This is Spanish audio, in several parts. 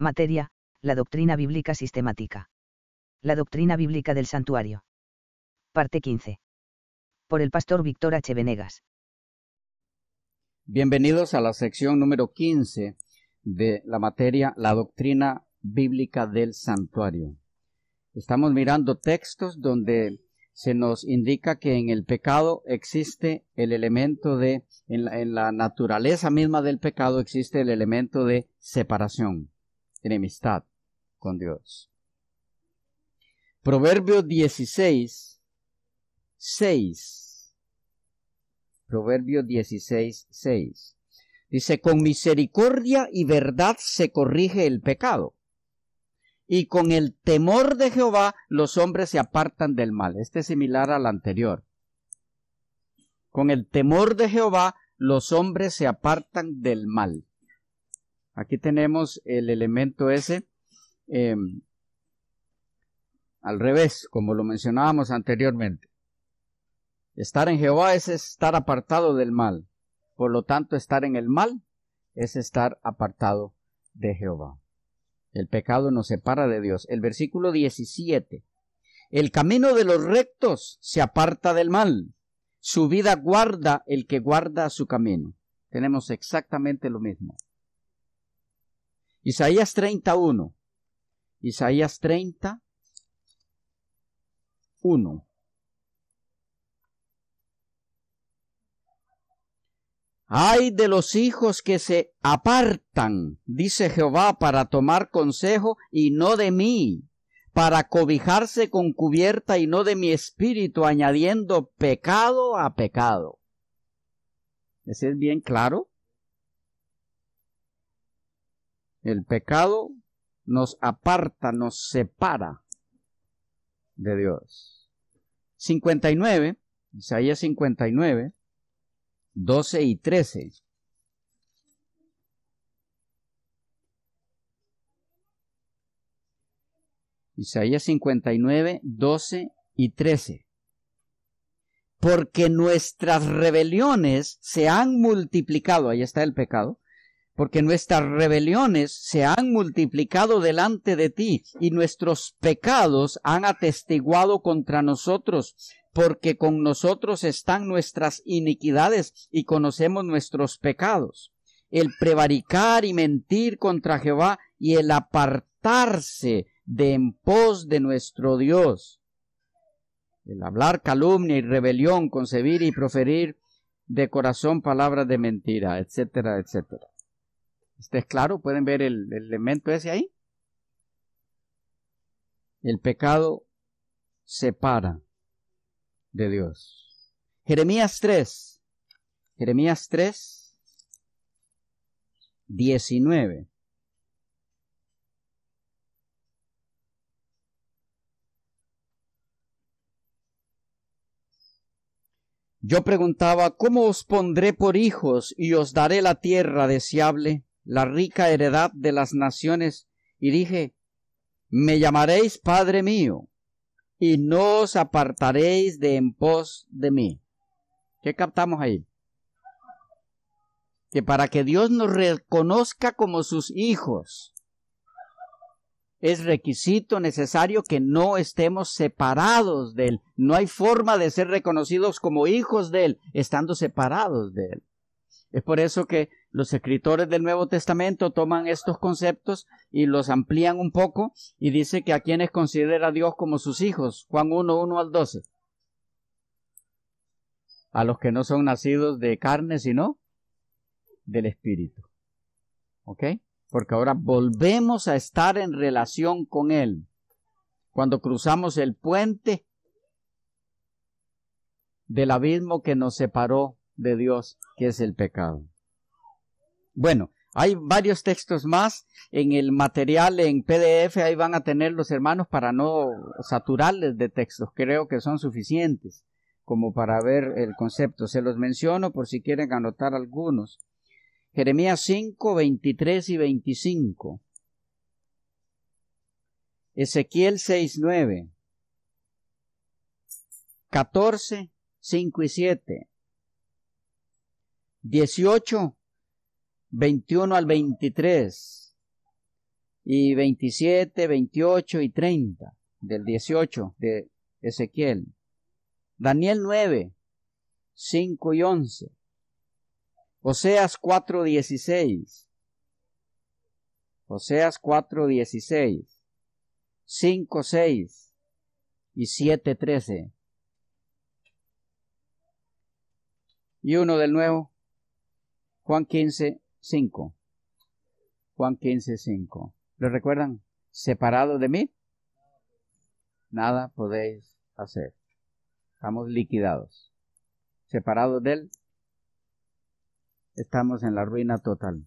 Materia, la doctrina bíblica sistemática. La doctrina bíblica del santuario. Parte 15. Por el pastor Víctor H. Venegas. Bienvenidos a la sección número 15 de la materia La doctrina bíblica del santuario. Estamos mirando textos donde se nos indica que en el pecado existe el elemento de, en la, naturaleza misma del pecado existe el elemento de separación, enemistad con Dios. Proverbio 16, 6. Proverbio 16, 6. Dice, con misericordia y verdad se corrige el pecado y con el temor de Jehová los hombres se apartan del mal. Este es similar al anterior. Con el temor de Jehová los hombres se apartan del mal. Aquí tenemos el elemento ese em, al revés, como lo mencionábamos anteriormente. Estar en Jehová es estar apartado del mal. Por lo tanto, estar en el mal es estar apartado de Jehová. El pecado nos separa de Dios. El versículo 17. El camino de los rectos se aparta del mal. Su vida guarda el que guarda su camino. Tenemos exactamente lo mismo. Isaías 31. Isaías 30. 1. Ay de los hijos que se apartan, dice Jehová, para tomar consejo y no de mí, para cobijarse con cubierta y no de mi espíritu, añadiendo pecado a pecado. ¿Ese es bien claro? El pecado nos aparta, nos separa de Dios. 59, Isaías 59, 12 y 13. Isaías 59, 12 y 13. Porque nuestras rebeliones se han multiplicado, ahí está el pecado, porque nuestras rebeliones se han multiplicado delante de ti y nuestros pecados han atestiguado contra nosotros porque con nosotros están nuestras iniquidades y conocemos nuestros pecados. El prevaricar y mentir contra Jehová y el apartarse de en pos de nuestro Dios. El hablar calumnia y rebelión, concebir y proferir de corazón palabras de mentira, etcétera, etcétera. ¿Está claro? ¿Pueden ver el, el elemento ese ahí? El pecado separa de Dios. Jeremías 3. Jeremías 3, 19. Yo preguntaba, ¿cómo os pondré por hijos y os daré la tierra deseable, la rica heredad de las naciones? Y dije, me llamaréis Padre mío, y no os apartaréis de en pos de mí. ¿Qué captamos ahí? Que para que Dios nos reconozca como sus hijos, es requisito necesario que no estemos separados de Él. No hay forma de ser reconocidos como hijos de Él estando separados de Él. Es por eso que los escritores del Nuevo Testamento toman estos conceptos y los amplían un poco y dice que a quienes considera Dios como sus hijos, Juan 1, 1 al 12. A los que no son nacidos de carne, sino del Espíritu. ¿Ok? Porque ahora volvemos a estar en relación con Él. Cuando cruzamos el puente del abismo que nos separó de Dios, que es el pecado. Bueno, hay varios textos más en el material en PDF, ahí van a tener los hermanos para no saturarles de textos, creo que son suficientes como para ver el concepto. Se los menciono por si quieren anotar algunos. Jeremías 5, 23 y 25. Ezequiel 6, 9. 14, 5 y 7. 18, 21 al 23 y 27, 28 y 30 del 18 de Ezequiel. Daniel 9, 5 y 11. Oseas 4, 16. Oseas 4, 16. 5, 6 y 7, 13. Y uno del nuevo, Juan 15, 5. Juan 15, 5. ¿Lo recuerdan? Separado de mí, nada podéis hacer. Estamos liquidados. Separados de Él, estamos en la ruina total.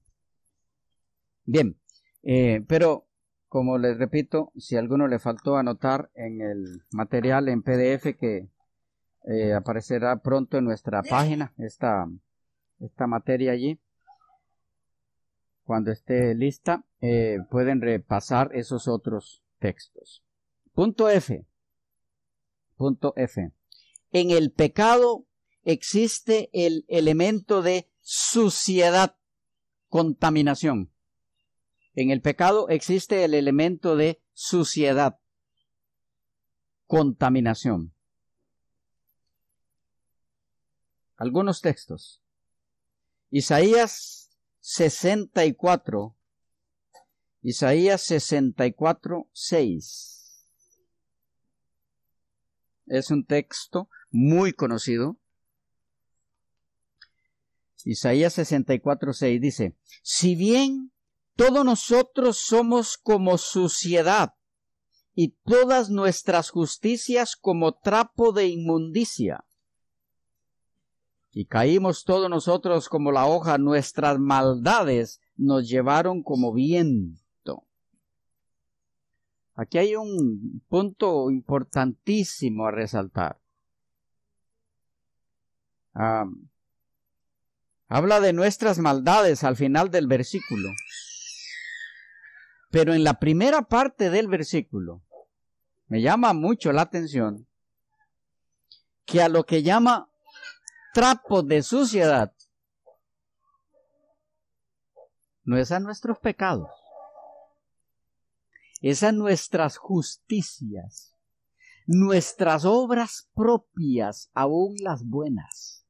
Bien, eh, pero como les repito, si a alguno le faltó anotar en el material en PDF que eh, aparecerá pronto en nuestra página, esta, esta materia allí, cuando esté lista, eh, pueden repasar esos otros textos. Punto F. Punto F. En el pecado existe el elemento de suciedad, contaminación. En el pecado existe el elemento de suciedad, contaminación. Algunos textos. Isaías 64. Isaías 64, 6. Es un texto muy conocido. Isaías 64, 6 dice, si bien todos nosotros somos como suciedad y todas nuestras justicias como trapo de inmundicia, y caímos todos nosotros como la hoja, nuestras maldades nos llevaron como viento. Aquí hay un punto importantísimo a resaltar. habla de nuestras maldades al final del versículo. Pero en la primera parte del versículo me llama mucho la atención que a lo que llama trapos de suciedad, no es a nuestros pecados, es a nuestras justicias, nuestras obras propias, aún las buenas.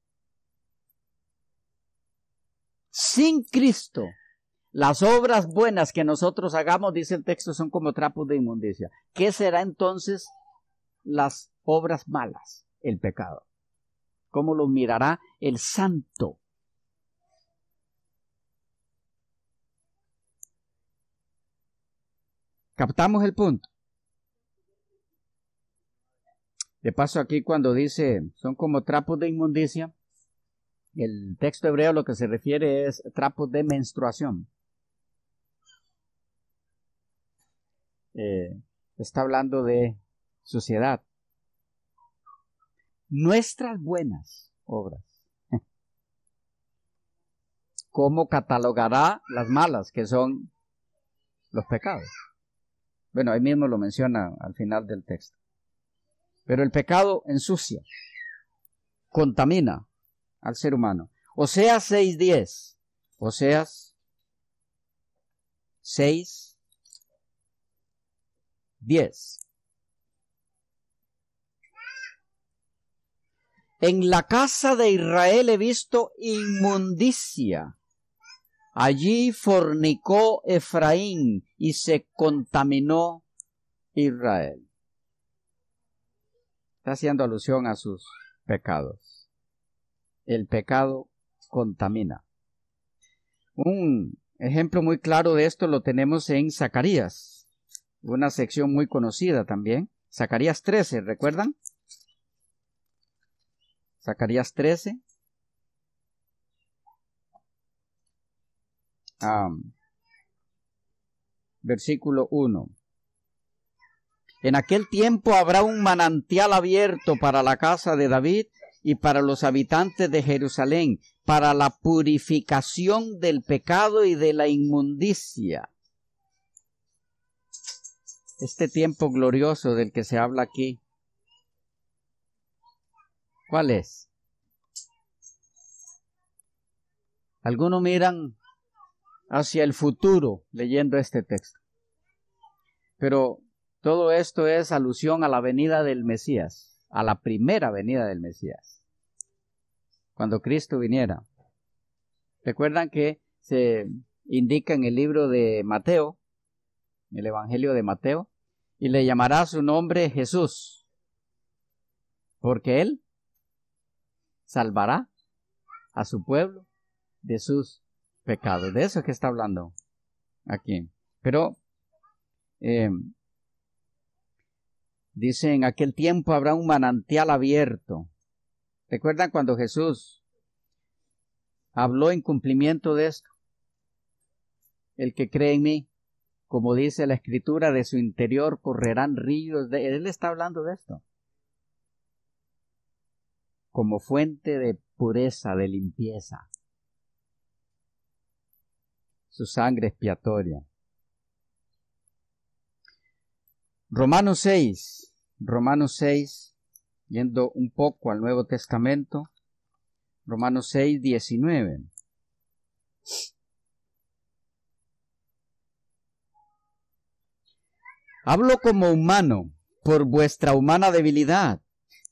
Sin Cristo, las obras buenas que nosotros hagamos, dice el texto, son como trapos de inmundicia. ¿Qué será entonces las obras malas? El pecado cómo lo mirará el santo. ¿Captamos el punto? De paso aquí cuando dice son como trapos de inmundicia, el texto hebreo lo que se refiere es trapos de menstruación. Eh, está hablando de suciedad nuestras buenas obras. ¿Cómo catalogará las malas, que son los pecados? Bueno, ahí mismo lo menciona al final del texto. Pero el pecado ensucia, contamina al ser humano. Oseas 6.10. Oseas 6, En la casa de Israel he visto inmundicia. Allí fornicó Efraín y se contaminó Israel. Está haciendo alusión a sus pecados. El pecado contamina. Un ejemplo muy claro de esto lo tenemos en Zacarías, una sección muy conocida también. Zacarías 13, ¿recuerdan? Zacarías 13. versículo 1. En aquel tiempo habrá un manantial abierto para la casa de David y para los habitantes de Jerusalén, para la purificación del pecado y de la inmundicia. Este tiempo glorioso del que se habla aquí ¿Cuál es? Algunos miran hacia el futuro leyendo este texto. Pero todo esto es alusión a la venida del Mesías, a la primera venida del Mesías, cuando Cristo viniera. Recuerdan que se indica en el libro de Mateo, el Evangelio de Mateo, y le llamará su nombre Jesús, porque él salvará a su pueblo de sus pecados. De eso es que está hablando aquí. Pero eh, dice, en aquel tiempo habrá un manantial abierto. ¿Recuerdan cuando Jesús habló en cumplimiento de esto? El que cree en mí, como dice la escritura, de su interior correrán ríos de... Él está hablando de esto. Como fuente de pureza, de limpieza. Su sangre expiatoria. Romanos 6, Romanos 6, yendo un poco al Nuevo Testamento, Romanos 6, 19. Hablo como humano por vuestra humana debilidad,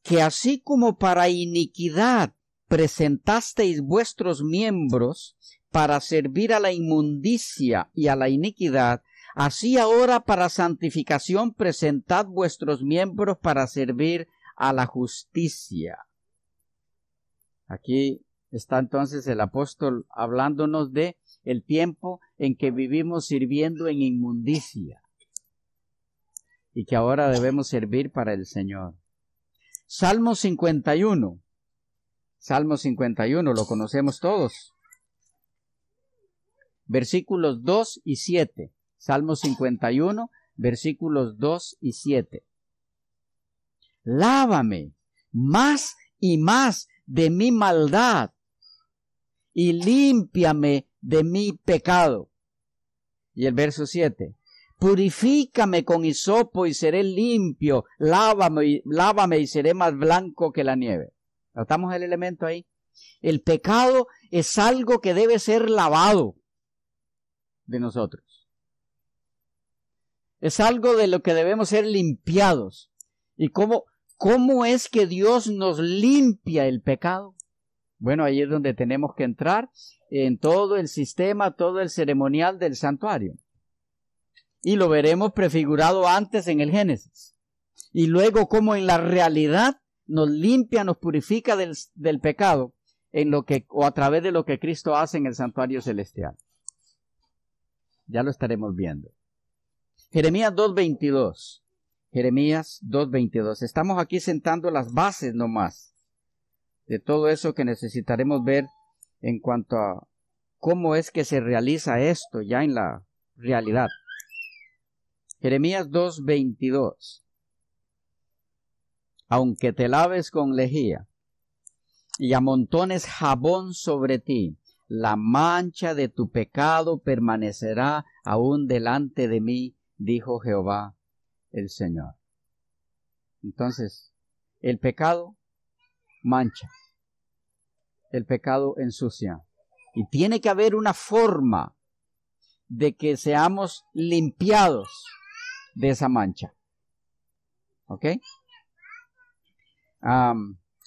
que así como para iniquidad presentasteis vuestros miembros para servir a la inmundicia y a la iniquidad, así ahora para santificación presentad vuestros miembros para servir a la justicia. Aquí está entonces el apóstol hablándonos de el tiempo en que vivimos sirviendo en inmundicia y que ahora debemos servir para el Señor. Salmo 51. Salmo 51, lo conocemos todos. Versículos 2 y 7. Salmo 51, versículos 2 y 7. Lávame más y más de mi maldad y límpiame de mi pecado. Y el verso 7. Purifícame con hisopo y seré limpio. Lávame, lávame y seré más blanco que la nieve. ¿Notamos el elemento ahí? El pecado es algo que debe ser lavado de nosotros. Es algo de lo que debemos ser limpiados. ¿Y cómo, cómo es que Dios nos limpia el pecado? Bueno, ahí es donde tenemos que entrar en todo el sistema, todo el ceremonial del santuario y lo veremos prefigurado antes en el Génesis. Y luego como en la realidad nos limpia, nos purifica del, pecado en lo que, o a través de lo que Cristo hace en el santuario celestial. Ya lo estaremos viendo. Jeremías 2.22. Jeremías 2.22. Estamos aquí sentando las bases nomás de todo eso que necesitaremos ver en cuanto a cómo es que se realiza esto ya en la realidad. Jeremías 2:22. Aunque te laves con lejía y amontones jabón sobre ti, la mancha de tu pecado permanecerá aún delante de mí, dijo Jehová el Señor. Entonces, el pecado mancha, el pecado ensucia, y tiene que haber una forma de que seamos limpiados de esa mancha. ¿Ok?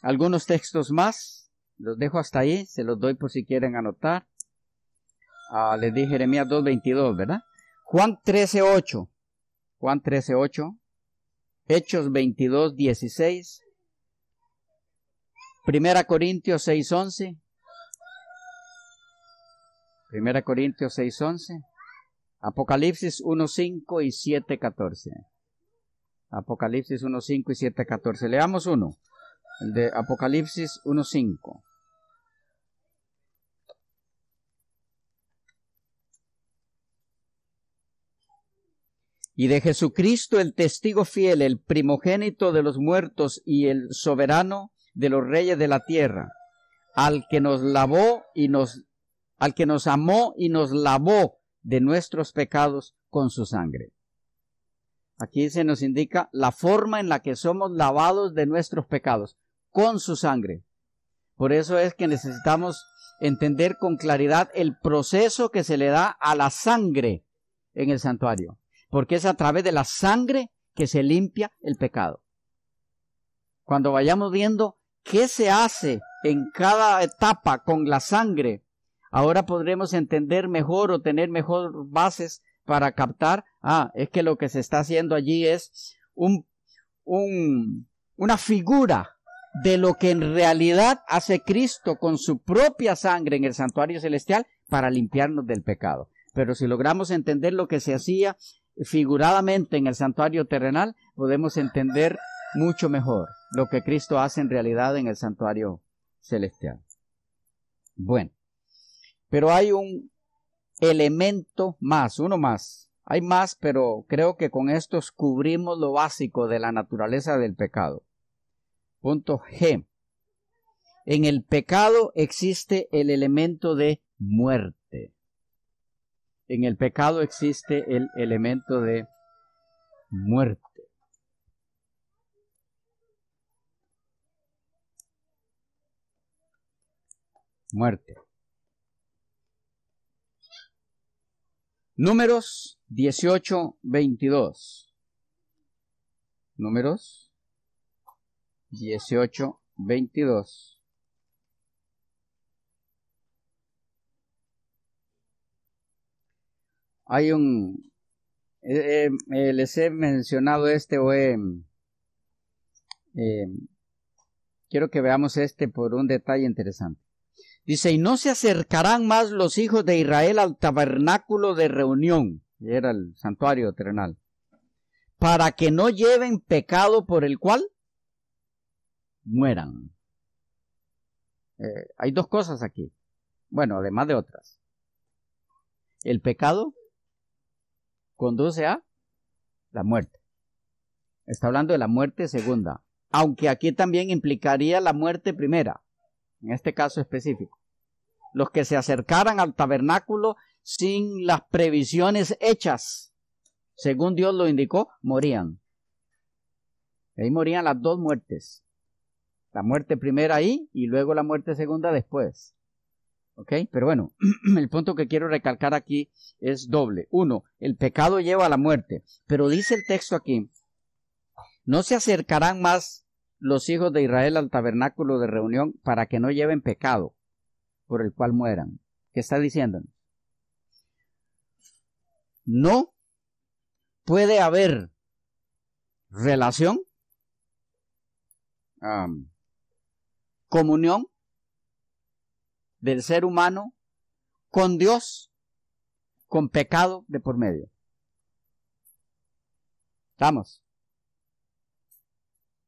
algunos textos más, los dejo hasta ahí, se los doy por si quieren anotar. Uh, les di Jeremías 2.22, ¿verdad? Juan 13.8, Juan 13.8, Hechos 22.16, Primera Corintios 6.11, Primera Corintios 6.11, Apocalipsis 1.5 y 7.14. Apocalipsis 1.5 y 7.14. Leamos uno. El de Apocalipsis 1.5. y de Jesucristo el testigo fiel, el primogénito de los muertos y el soberano de los reyes de la tierra, al que nos lavó y nos, al que nos amó y nos lavó de nuestros pecados con su sangre. Aquí se nos indica la forma en la que somos lavados de nuestros pecados, con su sangre. Por eso es que necesitamos entender con claridad el proceso que se le da a la sangre en el santuario. porque es a través de la sangre que se limpia el pecado. Cuando vayamos viendo qué se hace en cada etapa con la sangre, ahora podremos entender mejor o tener mejor bases para captar, ah, es que lo que se está haciendo allí es un, un, una figura de lo que en realidad hace Cristo con su propia sangre en el santuario celestial para limpiarnos del pecado. Pero si logramos entender lo que se hacía figuradamente en el santuario terrenal, podemos entender mucho mejor lo que Cristo hace en realidad en el santuario celestial. Bueno, pero hay un elemento más, uno más. Hay más, pero creo que con estos cubrimos lo básico de la naturaleza del pecado. Punto G. En el pecado existe el elemento de muerte. En el pecado existe el elemento de muerte. Muerte. Números 18, 22. Números 18, 22. Hay un, eh, eh, les he mencionado este o eh, quiero que veamos este por un detalle interesante. Dice, y no se acercarán más los hijos de Israel al tabernáculo de reunión, era el santuario terrenal, para que no lleven pecado por el cual mueran. Eh, hay dos cosas aquí. Bueno, además de otras. El pecado conduce a la muerte. Está hablando de la muerte segunda, aunque aquí también implicaría la muerte primera, en este caso específico. Los que se acercaran al tabernáculo sin las previsiones hechas, según Dios lo indicó, morían. Ahí morían las dos muertes. La muerte primera ahí y luego la muerte segunda después. ¿Ok? Pero bueno, el punto que quiero recalcar aquí es doble. Uno, el pecado lleva a la muerte. Pero dice el texto aquí, no se acercarán más los hijos de Israel al tabernáculo de reunión para que no lleven pecado por el cual mueran. ¿Qué está diciendo? No puede haber relación comunión del ser humano con Dios con pecado de por medio. Vamos.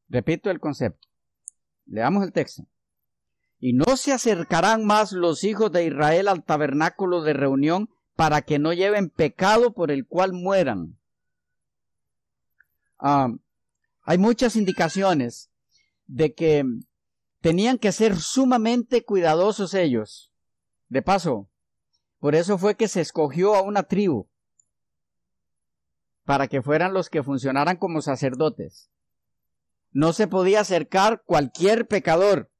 Repito el concepto. Leamos el texto. Y no se acercarán más los hijos de Israel al tabernáculo de reunión para que no lleven pecado por el cual mueran. Ah, hay muchas indicaciones de que tenían que ser sumamente cuidadosos ellos. De paso, por eso fue que se escogió a una tribu para que fueran los que funcionaran como sacerdotes. No se podía acercar cualquier pecador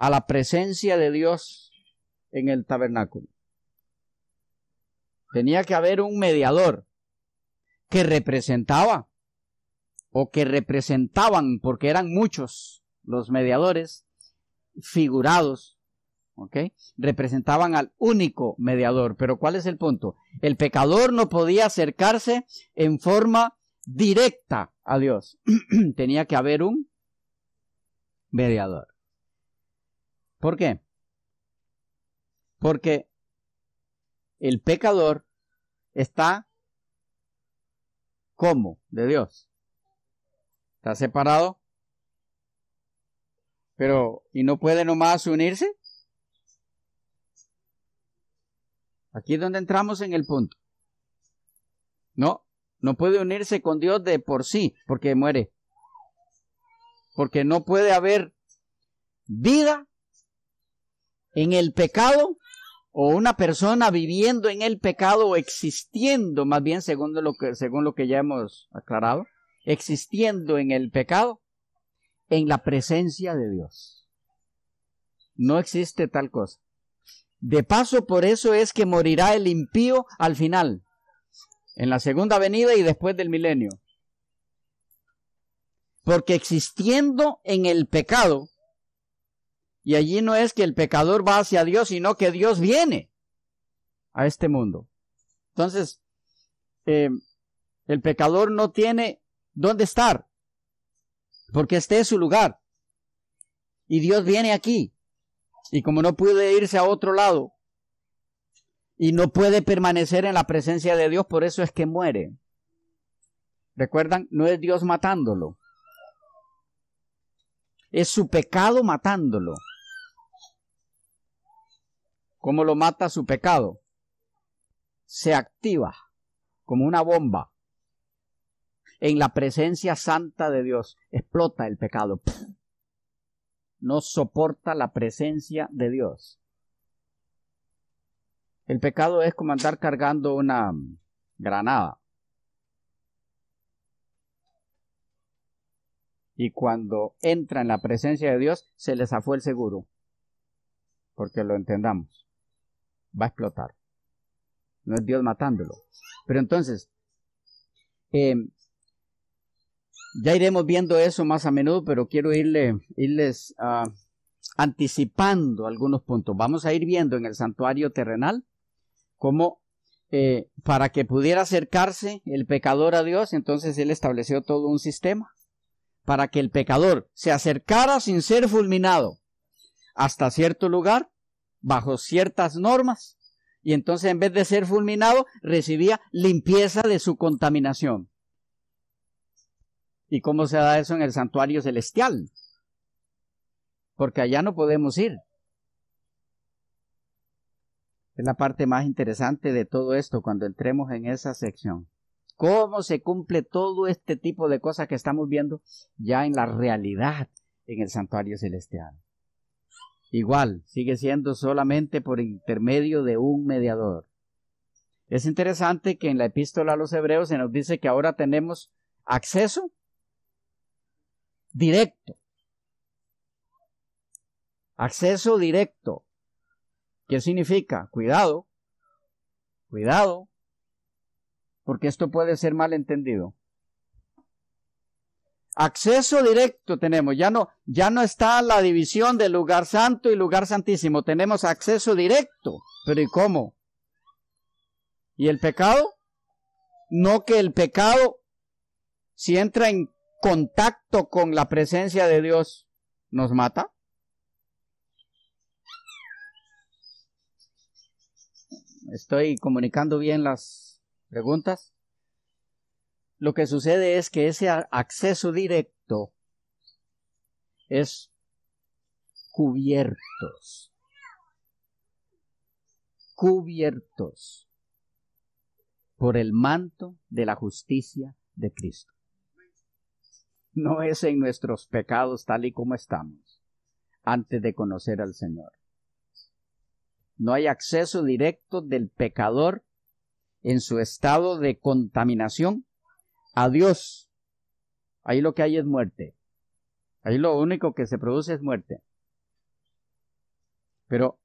a la presencia de Dios en el tabernáculo. Tenía que haber un mediador que representaba o que representaban, porque eran muchos los mediadores figurados, ¿ok? Representaban al único mediador. Pero ¿cuál es el punto? El pecador no podía acercarse en forma directa a Dios. Tenía que haber un mediador. ¿Por qué? Porque el pecador está como de Dios. Está separado. Pero, ¿y no puede nomás unirse? Aquí es donde entramos en el punto. No, no puede unirse con Dios de por sí, porque muere. Porque no puede haber vida en el pecado o una persona viviendo en el pecado o existiendo, más bien según lo que, según lo que ya hemos aclarado, existiendo en el pecado, en la presencia de Dios. No existe tal cosa. De paso, por eso es que morirá el impío al final, en la segunda venida y después del milenio. Porque existiendo en el pecado, y allí no es que el pecador va hacia Dios, sino que Dios viene a este mundo. Entonces, eh, el pecador no tiene dónde estar, porque este es su lugar. Y Dios viene aquí. Y como no puede irse a otro lado, y no puede permanecer en la presencia de Dios, por eso es que muere. ¿Recuerdan? No es Dios matándolo. Es su pecado matándolo. ¿Cómo lo mata su pecado? Se activa como una bomba en la presencia santa de Dios. Explota el pecado. No soporta la presencia de Dios. El pecado es como andar cargando una granada. Y cuando entra en la presencia de Dios, se les zafó el seguro. Porque lo entendamos. Va a explotar. No es Dios matándolo. Pero entonces, eh, ya iremos viendo eso más a menudo, pero quiero irle, irles ah, anticipando algunos puntos. Vamos a ir viendo en el santuario terrenal cómo eh, para que pudiera acercarse el pecador a Dios, entonces Él estableció todo un sistema para que el pecador se acercara sin ser fulminado hasta cierto lugar, bajo ciertas normas, y entonces en vez de ser fulminado, recibía limpieza de su contaminación. ¿Y cómo se da eso en el santuario celestial? Porque allá no podemos ir. Es la parte más interesante de todo esto cuando entremos en esa sección. ¿Cómo se cumple todo este tipo de cosas que estamos viendo ya en la realidad en el santuario celestial? Igual, sigue siendo solamente por intermedio de un mediador. Es interesante que en la epístola a los hebreos se nos dice que ahora tenemos acceso directo. Acceso directo. ¿Qué significa? Cuidado, cuidado, porque esto puede ser mal entendido. Acceso directo tenemos, ya no, ya no está la división de lugar santo y lugar santísimo, tenemos acceso directo. Pero ¿y cómo? ¿Y el pecado? No que el pecado, si entra en contacto con la presencia de Dios nos mata? ¿Estoy comunicando bien las preguntas? Lo que sucede es que ese acceso directo es cubiertos. Cubiertos por el manto de la justicia de Cristo no es en nuestros pecados tal y como estamos antes de conocer al Señor. No hay acceso directo del pecador en su estado de contaminación a Dios. Ahí lo que hay es muerte. Ahí lo único que se produce es muerte. Pero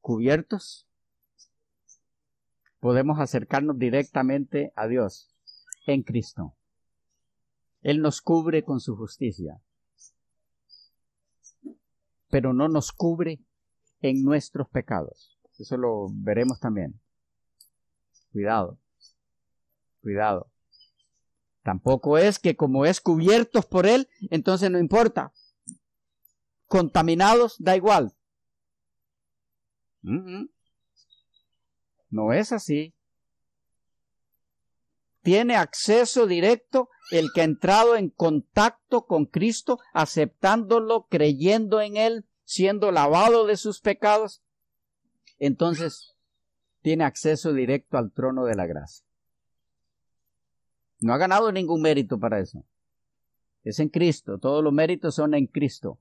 cubiertos, podemos acercarnos directamente a Dios en Cristo. Él nos cubre con su justicia, pero no nos cubre en nuestros pecados. Eso lo veremos también. Cuidado, cuidado. Tampoco es que como es cubiertos por Él, entonces no importa. Contaminados, da igual. No es así tiene acceso directo el que ha entrado en contacto con Cristo, aceptándolo, creyendo en Él, siendo lavado de sus pecados. Entonces, tiene acceso directo al trono de la gracia. No ha ganado ningún mérito para eso. Es en Cristo. Todos los méritos son en Cristo.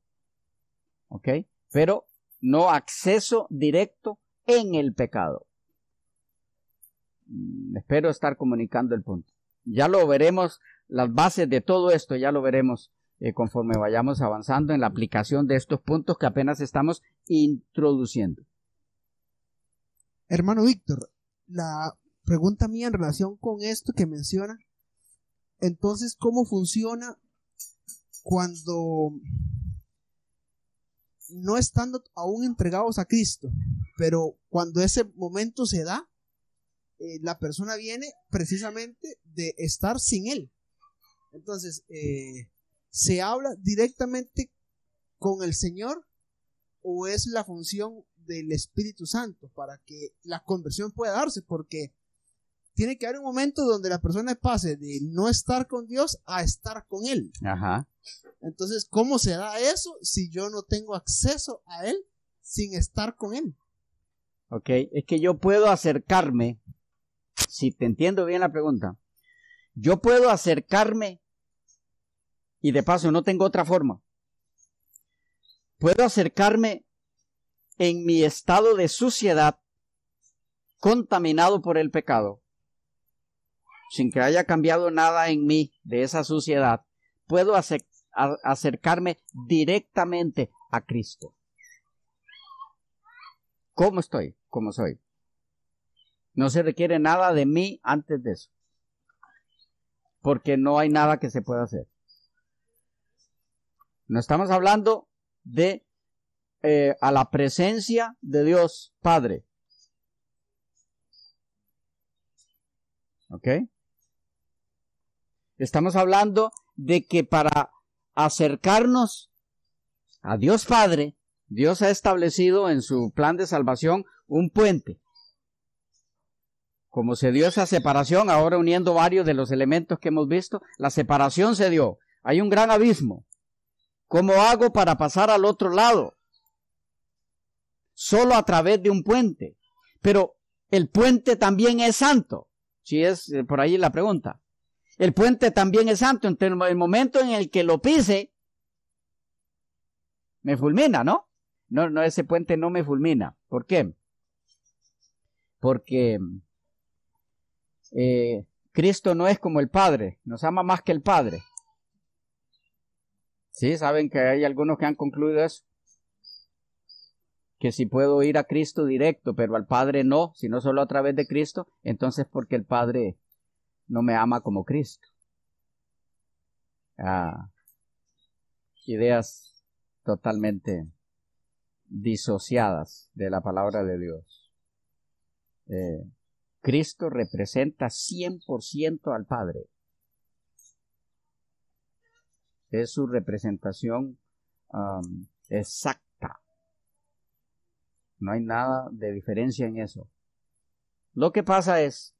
¿Ok? Pero no acceso directo en el pecado. Mm, espero estar comunicando el punto. Ya lo veremos, las bases de todo esto ya lo veremos eh, conforme vayamos avanzando en la aplicación de estos puntos que apenas estamos introduciendo. Hermano Víctor, la pregunta mía en relación con esto que menciona. Entonces, ¿cómo funciona cuando no estando aún entregados a Cristo, pero cuando ese momento se da, eh, la persona viene precisamente de estar sin Él. Entonces, eh, ¿se habla directamente con el Señor o es la función del Espíritu Santo para que la conversión pueda darse? Porque tiene que haber un momento donde la persona pase de no estar con Dios a estar con Él. Ajá. Entonces, ¿cómo se da eso si yo no tengo acceso a Él sin estar con Él? Ok, es que yo puedo acercarme, si te entiendo bien la pregunta, yo puedo acercarme y de paso no tengo otra forma. Puedo acercarme en mi estado de suciedad contaminado por el pecado, sin que haya cambiado nada en mí de esa suciedad, puedo acercarme directamente a Cristo. ¿Cómo estoy? ¿Cómo soy? No se requiere nada de mí antes de eso. Porque no hay nada que se pueda hacer. No estamos hablando de eh, a la presencia de Dios Padre. ¿Ok? Estamos hablando de que para acercarnos a Dios Padre, Dios ha establecido en su plan de salvación un puente. Como se dio esa separación, ahora uniendo varios de los elementos que hemos visto, la separación se dio. Hay un gran abismo. ¿Cómo hago para pasar al otro lado? Solo a través de un puente. Pero el puente también es santo. Si es eh, por ahí la pregunta. El puente también es santo. En el momento en el que lo pise, me fulmina, ¿no? No, no, ese puente no me fulmina. ¿Por qué? Porque eh, Cristo no es como el Padre, nos ama más que el Padre. Sí, saben que hay algunos que han concluido eso. Que si puedo ir a Cristo directo, pero al Padre no, sino solo a través de Cristo, entonces porque el Padre no me ama como Cristo. Ah, ideas totalmente disociadas de la palabra de Dios. Eh, Cristo representa 100% al Padre es su representación exacta. No hay nada de diferencia en eso. Lo que pasa es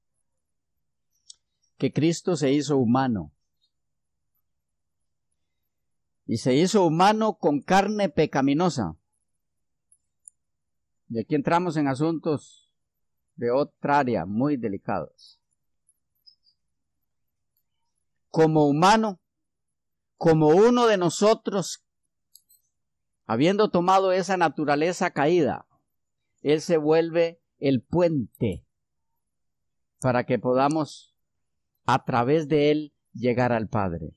que Cristo se hizo humano. Y se hizo humano con carne pecaminosa. Y aquí entramos en asuntos de otra área muy delicados. Como humano, como uno de nosotros, habiendo tomado esa naturaleza caída, Él se vuelve el puente para que podamos a través de Él llegar al Padre.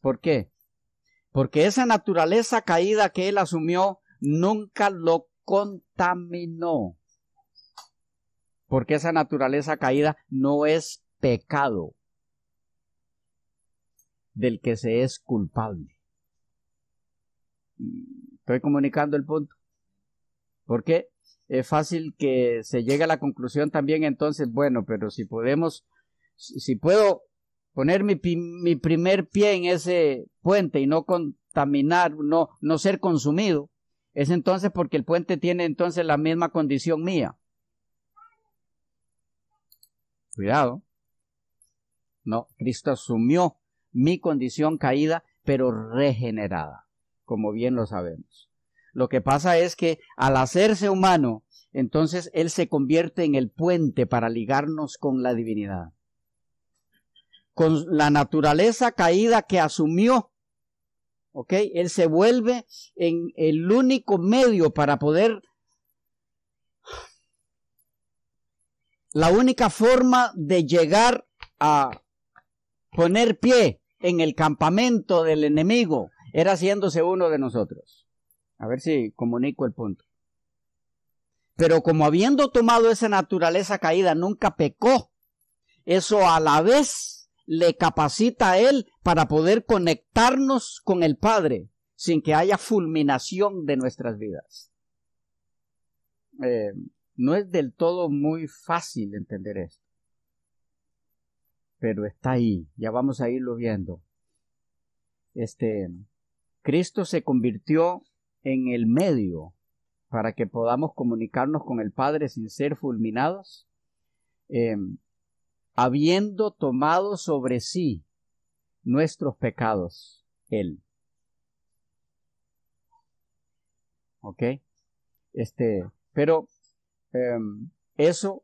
¿Por qué? Porque esa naturaleza caída que Él asumió nunca lo contaminó. Porque esa naturaleza caída no es pecado del que se es culpable. Estoy comunicando el punto. Porque es fácil que se llegue a la conclusión también entonces, bueno, pero si podemos, si puedo poner mi, mi primer pie en ese puente y no contaminar, no, no ser consumido, es entonces porque el puente tiene entonces la misma condición mía. Cuidado. No, Cristo asumió mi condición caída, pero regenerada, como bien lo sabemos. Lo que pasa es que al hacerse humano, entonces Él se convierte en el puente para ligarnos con la divinidad. Con la naturaleza caída que asumió, ¿ok? Él se vuelve en el único medio para poder la única forma de llegar a poner pie en el campamento del enemigo era haciéndose uno de nosotros. A ver si comunico el punto. pero como habiendo tomado esa naturaleza caída nunca pecó, eso a la vez le capacita a él para poder conectarnos con el Padre sin que haya fulminación de nuestras vidas. Eh, no es del todo muy fácil entender esto, pero está ahí, ya vamos a irlo viendo. Este, Cristo se convirtió en el medio para que podamos comunicarnos con el Padre sin ser fulminados, em, habiendo tomado sobre sí nuestros pecados, Él. ¿Ok? Este, pero em, eso,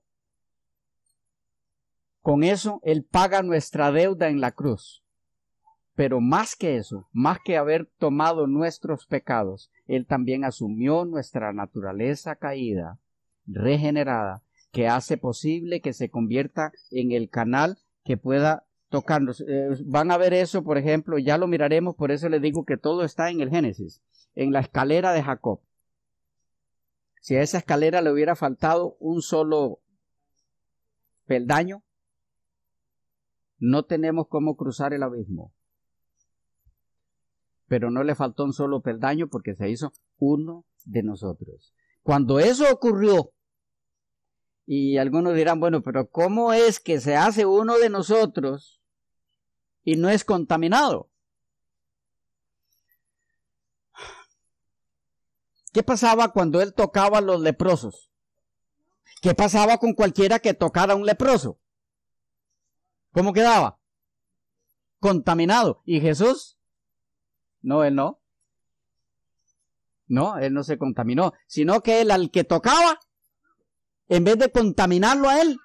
con eso, Él paga nuestra deuda en la cruz. Pero más que eso, más que haber tomado nuestros pecados, Él también asumió nuestra naturaleza caída, regenerada, que hace posible que se convierta en el canal que pueda tocarnos. Eh, van a ver eso, por ejemplo, ya lo miraremos, por eso les digo que todo está en el Génesis, en la escalera de Jacob. Si a esa escalera le hubiera faltado un solo peldaño, no tenemos cómo cruzar el abismo pero no le faltó un solo peldaño porque se hizo uno de nosotros. Cuando eso ocurrió, y algunos dirán, bueno, pero ¿cómo es que se hace uno de nosotros y no es contaminado? ¿Qué pasaba cuando él tocaba a los leprosos? ¿Qué pasaba con cualquiera que tocara a un leproso? ¿Cómo quedaba? Contaminado. ¿Y Jesús? No, él no. No, él no se contaminó, sino que él al que tocaba, en vez de contaminarlo a él,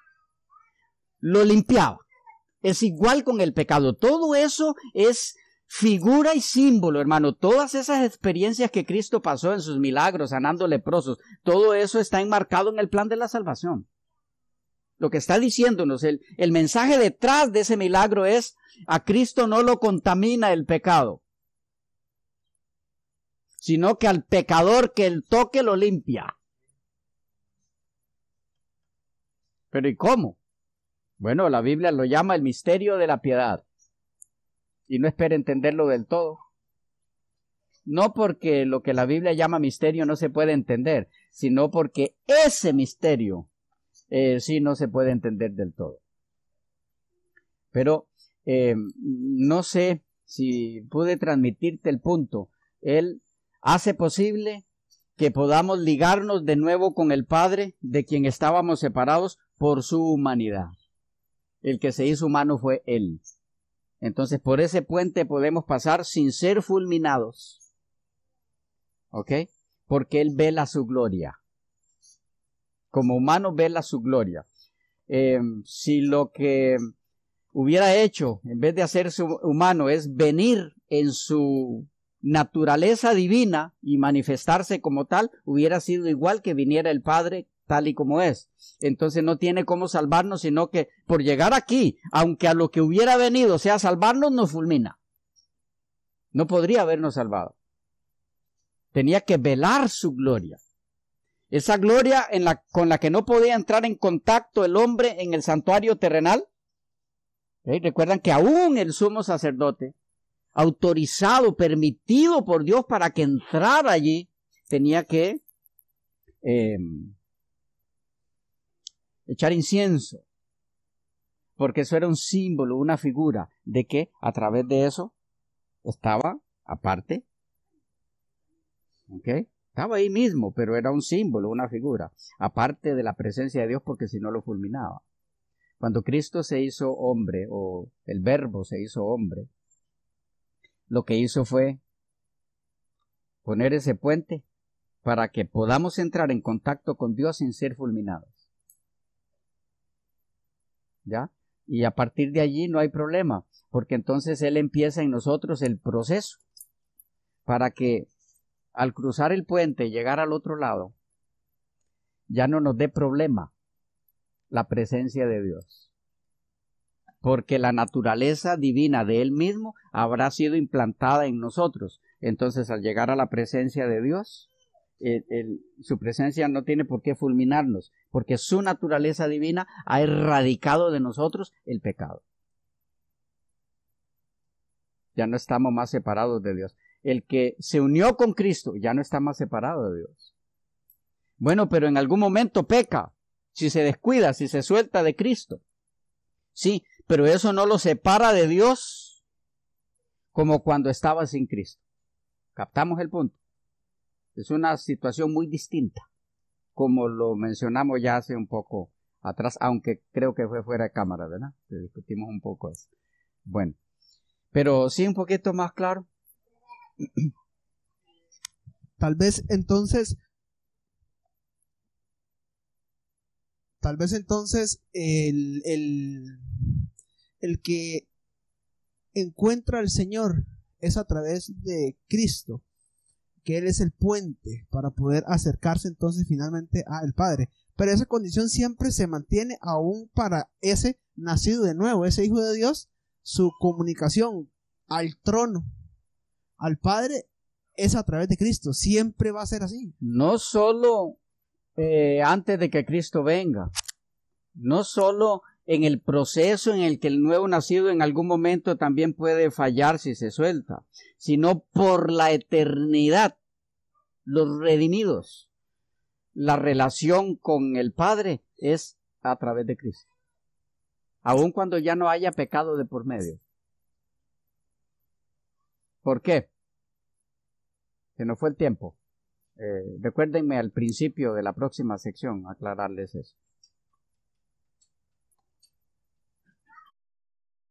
lo limpiaba. Es igual con el pecado. Todo eso es figura y símbolo, hermano. Todas esas experiencias que Cristo pasó en sus milagros, sanando leprosos, todo eso está enmarcado en el plan de la salvación. Lo que está diciéndonos, el, el mensaje detrás de ese milagro es, a Cristo no lo contamina el pecado sino que al pecador que el toque lo limpia. Pero ¿y cómo? Bueno, la Biblia lo llama el misterio de la piedad. Y no espere entenderlo del todo. No porque lo que la Biblia llama misterio no se puede entender, sino porque ese misterio eh, sí no se puede entender del todo. Pero eh, no sé si pude transmitirte el punto. Él hace posible que podamos ligarnos de nuevo con el Padre de quien estábamos separados por su humanidad. El que se hizo humano fue Él. Entonces por ese puente podemos pasar sin ser fulminados. ¿Ok? Porque Él vela su gloria. Como humano vela su gloria. Eh, si lo que hubiera hecho, en vez de hacerse humano, es venir en su naturaleza divina y manifestarse como tal, hubiera sido igual que viniera el Padre tal y como es. Entonces no tiene cómo salvarnos, sino que por llegar aquí, aunque a lo que hubiera venido sea salvarnos, nos fulmina. No podría habernos salvado. Tenía que velar su gloria. Esa gloria en la, con la que no podía entrar en contacto el hombre en el santuario terrenal. Recuerdan que aún el sumo sacerdote autorizado, permitido por Dios para que entrara allí, tenía que em, echar incienso, porque eso era un símbolo, una figura de que a través de eso estaba aparte, ¿ok? Estaba ahí mismo, pero era un símbolo, una figura, aparte de la presencia de Dios, porque si no lo fulminaba. Cuando Cristo se hizo hombre, o el verbo se hizo hombre, lo que hizo fue poner ese puente para que podamos entrar en contacto con Dios sin ser fulminados. ¿Ya? Y a partir de allí no hay problema, porque entonces Él empieza en nosotros el proceso para que al cruzar el puente y llegar al otro lado, ya no nos dé problema la presencia de Dios porque la naturaleza divina de Él mismo habrá sido implantada en nosotros. Entonces, al llegar a la presencia de Dios, su presencia no tiene por qué fulminarnos, porque su naturaleza divina ha erradicado de nosotros el pecado. Ya no estamos más separados de Dios. El que se unió con Cristo ya no está más separado de Dios. Bueno, pero en algún momento peca, si se descuida, si se suelta de Cristo. Sí, pero eso no lo separa de Dios como cuando estaba sin Cristo. ¿Captamos el punto? Es una situación muy distinta, como lo mencionamos ya hace un poco atrás, aunque creo que fue fuera de cámara, ¿verdad? discutimos un poco eso. Bueno, pero sí un poquito más claro. Tal vez entonces, tal vez entonces el, el, el que encuentra al Señor es a través de Cristo que Él es el puente para poder acercarse entonces finalmente al Padre. Pero esa condición siempre se mantiene aún para ese nacido de nuevo, ese Hijo de Dios, su comunicación al trono, al Padre, es a través de Cristo. Siempre va a ser así. No solo eh, antes de que Cristo venga, no solo en el proceso en el que el nuevo nacido en algún momento también puede fallar si se suelta, sino por la eternidad. Los redimidos, la relación con el Padre es a través de Cristo. Aun cuando ya no haya pecado de por medio. ¿Por qué? Que no fue el tiempo. Eh, recuérdenme al principio de la próxima sección aclararles eso.